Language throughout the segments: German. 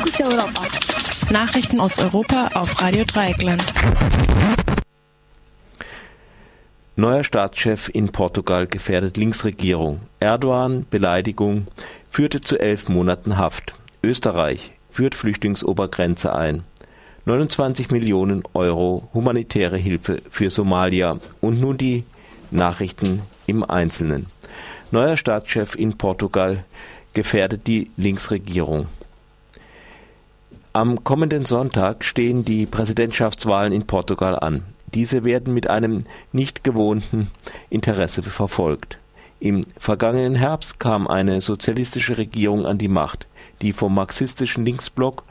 Fokus Europa. Nachrichten aus Europa auf Radio Dreieckland. Neuer Staatschef in Portugal gefährdet Linksregierung. Erdogan, Beleidigung, führte zu elf Monaten Haft. Österreich führt Flüchtlingsobergrenze ein. 29 Millionen Euro humanitäre Hilfe für Somalia. Und nun die Nachrichten im Einzelnen. Neuer Staatschef in Portugal gefährdet die Linksregierung. Am kommenden Sonntag stehen die Präsidentschaftswahlen in Portugal an. Diese werden mit einem nicht gewohnten Interesse verfolgt. Im vergangenen Herbst kam eine sozialistische Regierung an die Macht, die vom marxistischen Linksblock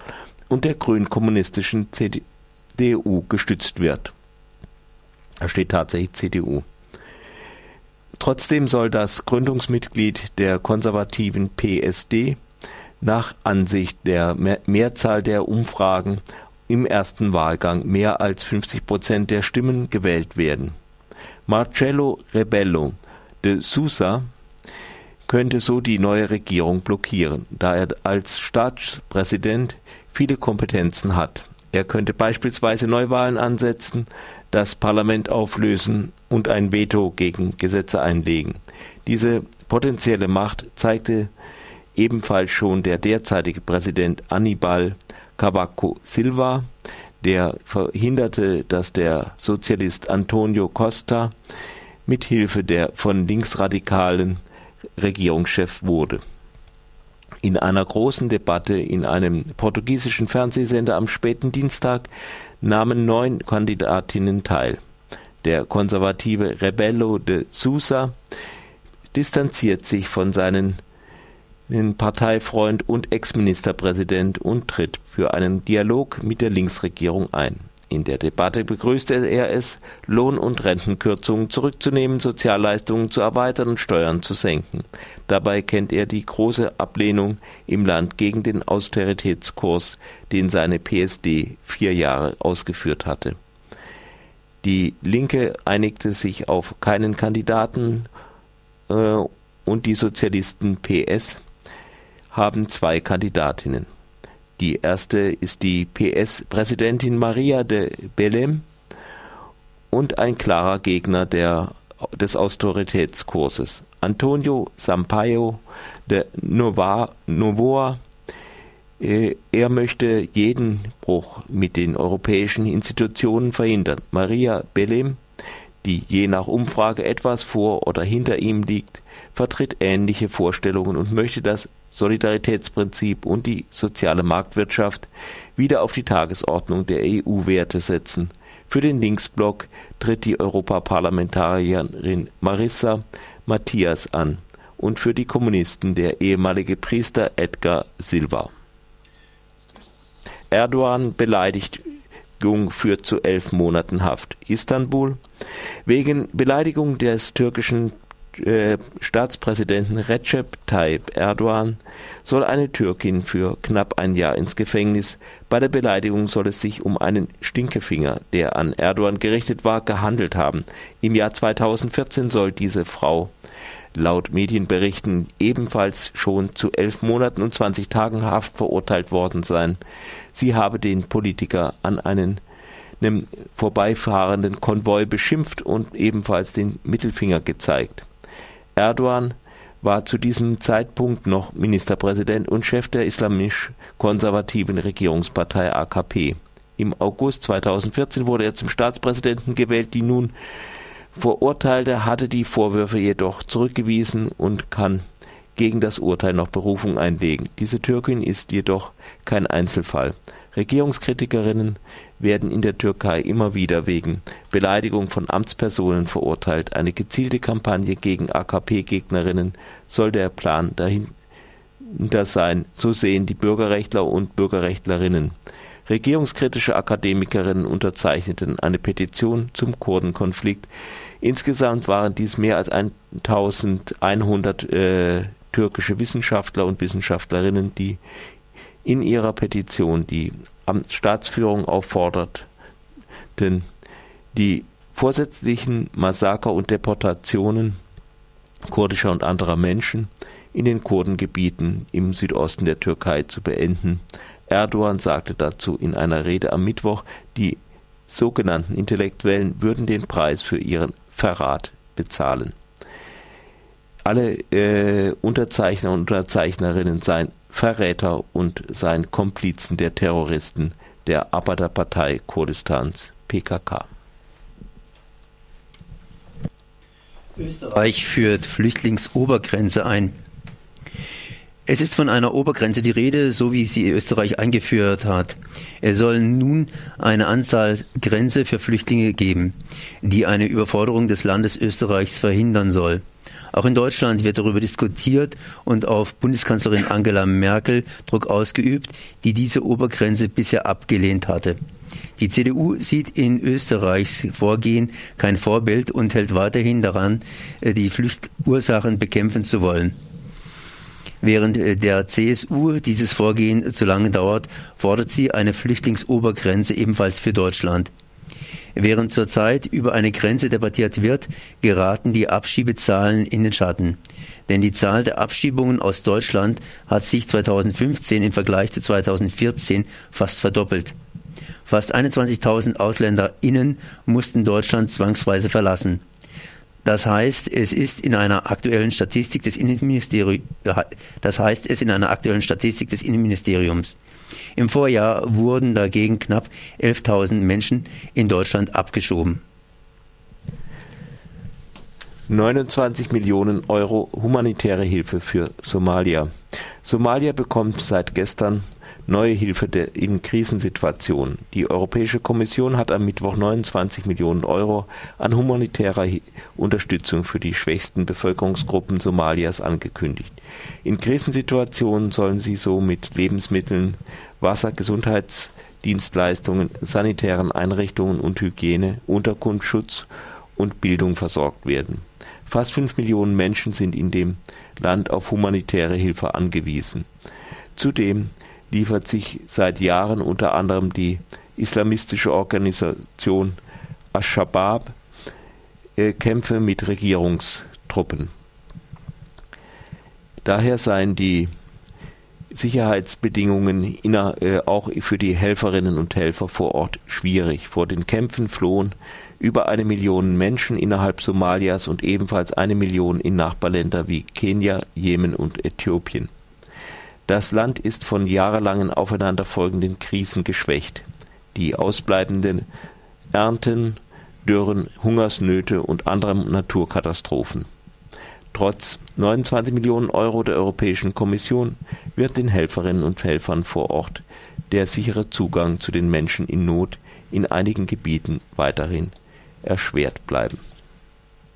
und der grün-kommunistischen CDU gestützt wird. Da steht tatsächlich CDU. Trotzdem soll das Gründungsmitglied der konservativen PSD nach Ansicht der Mehrzahl der Umfragen im ersten Wahlgang mehr als 50 Prozent der Stimmen gewählt werden. Marcello Rebello de Sousa könnte so die neue Regierung blockieren, da er als Staatspräsident viele Kompetenzen hat. Er könnte beispielsweise Neuwahlen ansetzen, das Parlament auflösen und ein Veto gegen Gesetze einlegen. Diese potenzielle Macht zeigte ebenfalls schon der derzeitige Präsident Annibal Cavaco Silva, der verhinderte, dass der Sozialist Antonio Costa mit Hilfe der von linksradikalen Regierungschef wurde. In einer großen Debatte in einem portugiesischen Fernsehsender am späten Dienstag nahmen neun Kandidatinnen teil. Der konservative Rebello de Sousa distanziert sich von seinen Parteifreund und Ex-Ministerpräsident und tritt für einen Dialog mit der Linksregierung ein. In der Debatte begrüßte er es, Lohn- und Rentenkürzungen zurückzunehmen, Sozialleistungen zu erweitern und Steuern zu senken. Dabei kennt er die große Ablehnung im Land gegen den Austeritätskurs, den seine PSD vier Jahre ausgeführt hatte. Die Linke einigte sich auf keinen Kandidaten äh, und die Sozialisten PS haben zwei Kandidatinnen. Die erste ist die PS-Präsidentin Maria de Belém und ein klarer Gegner der, des Austeritätskurses. Antonio Sampaio de Nova, Novoa. Äh, er möchte jeden Bruch mit den europäischen Institutionen verhindern. Maria Belém, die je nach Umfrage etwas vor oder hinter ihm liegt, vertritt ähnliche Vorstellungen und möchte das Solidaritätsprinzip und die soziale Marktwirtschaft wieder auf die Tagesordnung der EU-Werte setzen. Für den Linksblock tritt die Europaparlamentarierin Marissa Matthias an und für die Kommunisten der ehemalige Priester Edgar Silva. Erdogan beleidigt führt zu elf Monaten Haft. Istanbul. Wegen Beleidigung des türkischen äh, Staatspräsidenten Recep Tayyip Erdogan soll eine Türkin für knapp ein Jahr ins Gefängnis. Bei der Beleidigung soll es sich um einen Stinkefinger, der an Erdogan gerichtet war, gehandelt haben. Im Jahr 2014 soll diese Frau laut Medienberichten ebenfalls schon zu elf Monaten und 20 Tagen Haft verurteilt worden sein. Sie habe den Politiker an einen einem vorbeifahrenden Konvoi beschimpft und ebenfalls den Mittelfinger gezeigt. Erdogan war zu diesem Zeitpunkt noch Ministerpräsident und Chef der islamisch-konservativen Regierungspartei AKP. Im August 2014 wurde er zum Staatspräsidenten gewählt. Die nun Verurteilte hatte die Vorwürfe jedoch zurückgewiesen und kann gegen das Urteil noch Berufung einlegen. Diese Türkin ist jedoch kein Einzelfall. Regierungskritikerinnen werden in der Türkei immer wieder wegen Beleidigung von Amtspersonen verurteilt. Eine gezielte Kampagne gegen AKP-Gegnerinnen soll der Plan dahinter sein, so sehen die Bürgerrechtler und Bürgerrechtlerinnen. Regierungskritische Akademikerinnen unterzeichneten eine Petition zum Kurdenkonflikt. Insgesamt waren dies mehr als 1100 äh, türkische Wissenschaftler und Wissenschaftlerinnen, die in ihrer Petition die Staatsführung aufforderten, die vorsätzlichen Massaker und Deportationen kurdischer und anderer Menschen in den Kurdengebieten im Südosten der Türkei zu beenden. Erdogan sagte dazu in einer Rede am Mittwoch, die sogenannten Intellektuellen würden den Preis für ihren Verrat bezahlen. Alle äh, Unterzeichner und Unterzeichnerinnen seien Verräter und seien Komplizen der Terroristen der Arbeiterpartei Kurdistans PKK. Österreich führt Flüchtlingsobergrenze ein. Es ist von einer Obergrenze die Rede, so wie sie Österreich eingeführt hat. Es soll nun eine Anzahl Grenze für Flüchtlinge geben, die eine Überforderung des Landes Österreichs verhindern soll. Auch in Deutschland wird darüber diskutiert und auf Bundeskanzlerin Angela Merkel Druck ausgeübt, die diese Obergrenze bisher abgelehnt hatte. Die CDU sieht in Österreichs Vorgehen kein Vorbild und hält weiterhin daran, die Fluchtursachen bekämpfen zu wollen. Während äh, der CSU dieses Vorgehen zu lange dauert, fordert sie eine Flüchtlingsobergrenze ebenfalls für Deutschland. Während zurzeit über eine Grenze debattiert wird, geraten die Abschiebezahlen in den Schatten. Denn die Zahl der Abschiebungen aus Deutschland hat sich 2015 im Vergleich zu 2014 fast verdoppelt. Fast 21.000 AusländerInnen mussten Deutschland zwangsweise verlassen. Das heißt, es ist in einer aktuellen Statistik des Innenministeriums, das heißt es in einer aktuellen Statistik des Innenministeriums. Im Vorjahr wurden dagegen knapp 11.000 Menschen in Deutschland abgeschoben. 29 Millionen Euro humanitäre Hilfe für Somalia. Somalia bekommt seit gestern neue Hilfe in Krisensituationen. Die Europäische Kommission hat am Mittwoch 29 Millionen Euro an humanitärer Unterstützung für die schwächsten Bevölkerungsgruppen Somalias angekündigt. In Krisensituationen sollen sie so mit Lebensmitteln, Wasser, Gesundheitsdienstleistungen, sanitären Einrichtungen und Hygiene, Unterkunftsschutz und Bildung versorgt werden. Fast fünf Millionen Menschen sind in dem Land auf humanitäre Hilfe angewiesen. Zudem liefert sich seit Jahren unter anderem die islamistische Organisation Ash-Shabaab äh, Kämpfe mit Regierungstruppen. Daher seien die Sicherheitsbedingungen inner, äh, auch für die Helferinnen und Helfer vor Ort schwierig. Vor den Kämpfen flohen über eine Million Menschen innerhalb Somalias und ebenfalls eine Million in Nachbarländer wie Kenia, Jemen und Äthiopien. Das Land ist von jahrelangen aufeinanderfolgenden Krisen geschwächt. Die ausbleibenden Ernten, Dürren, Hungersnöte und anderen Naturkatastrophen. Trotz 29 Millionen Euro der Europäischen Kommission wird den Helferinnen und Helfern vor Ort der sichere Zugang zu den Menschen in Not in einigen Gebieten weiterhin erschwert bleiben